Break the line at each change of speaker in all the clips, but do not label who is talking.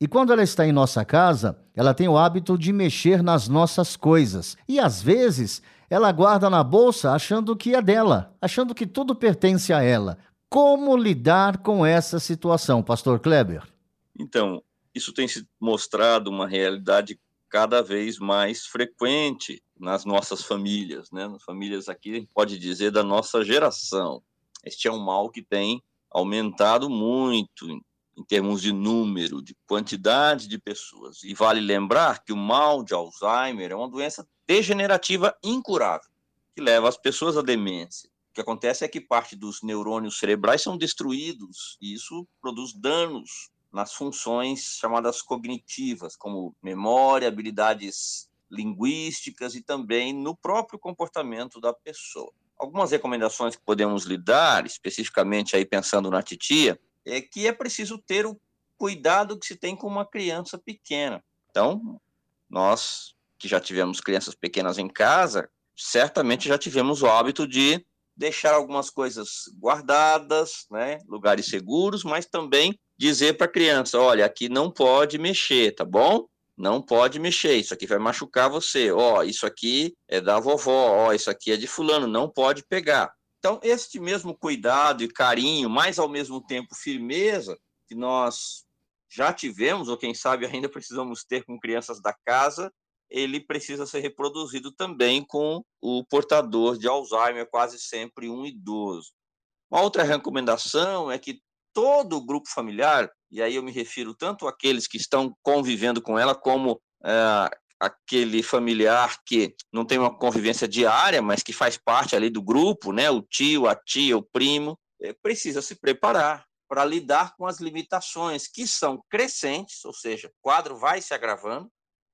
e quando ela está em nossa casa, ela tem o hábito de mexer nas nossas coisas. E às vezes ela guarda na bolsa achando que é dela, achando que tudo pertence a ela. Como lidar com essa situação, Pastor Kleber?
Então, isso tem se mostrado uma realidade cada vez mais frequente nas nossas famílias, né? Nas famílias aqui, pode dizer, da nossa geração. Este é um mal que tem aumentado muito em termos de número, de quantidade de pessoas. E vale lembrar que o mal de Alzheimer é uma doença degenerativa incurável, que leva as pessoas à demência. O que acontece é que parte dos neurônios cerebrais são destruídos, e isso produz danos nas funções chamadas cognitivas, como memória, habilidades linguísticas e também no próprio comportamento da pessoa. Algumas recomendações que podemos lhe dar, especificamente aí pensando na titia, é que é preciso ter o cuidado que se tem com uma criança pequena. Então, nós que já tivemos crianças pequenas em casa, certamente já tivemos o hábito de deixar algumas coisas guardadas, né, lugares seguros, mas também dizer para a criança, olha, aqui não pode mexer, tá bom? Não pode mexer, isso aqui vai machucar você. Ó, isso aqui é da vovó, ó, isso aqui é de fulano, não pode pegar. Então, este mesmo cuidado e carinho, mas ao mesmo tempo firmeza, que nós já tivemos, ou quem sabe ainda precisamos ter com crianças da casa, ele precisa ser reproduzido também com o portador de Alzheimer, quase sempre um idoso. Uma outra recomendação é que todo o grupo familiar, e aí eu me refiro tanto àqueles que estão convivendo com ela, como é, aquele familiar que não tem uma convivência diária, mas que faz parte ali do grupo, né? O tio, a tia, o primo, é, precisa se preparar para lidar com as limitações que são crescentes, ou seja, o quadro vai se agravando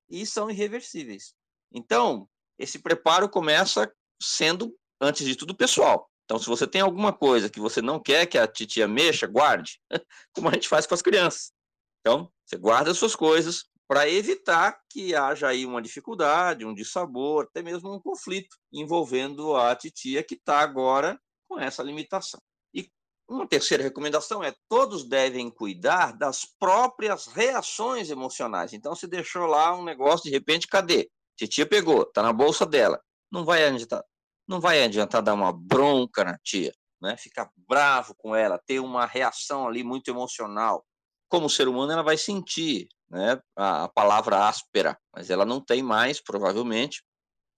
e são irreversíveis. Então, esse preparo começa sendo, antes de tudo, pessoal. Então, se você tem alguma coisa que você não quer que a titia mexa, guarde, como a gente faz com as crianças. Então, você guarda as suas coisas, para evitar que haja aí uma dificuldade, um dissabor, até mesmo um conflito envolvendo a titia que está agora com essa limitação. E uma terceira recomendação é todos devem cuidar das próprias reações emocionais. Então, se deixou lá um negócio, de repente, cadê? Titia pegou, está na bolsa dela. Não vai adiantar, não vai adiantar dar uma bronca na tia, né? ficar bravo com ela, ter uma reação ali muito emocional. Como ser humano, ela vai sentir, né, a, palavra áspera, mas ela não tem mais, provavelmente,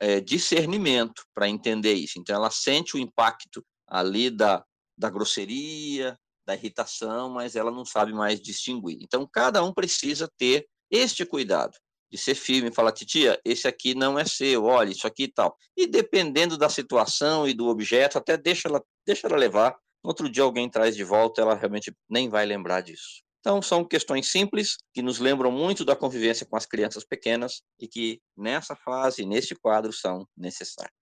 é, discernimento para entender isso. Então, ela sente o impacto ali da, da grosseria, da irritação, mas ela não sabe mais distinguir. Então, cada um precisa ter este cuidado de ser firme e falar, titia, esse aqui não é seu, olha, isso aqui e tal. E dependendo da situação e do objeto, até deixa ela, deixa ela levar. No outro dia alguém traz de volta, ela realmente nem vai lembrar disso. Então, são questões simples que nos lembram muito da convivência com as crianças pequenas e que nessa fase, neste quadro, são necessárias.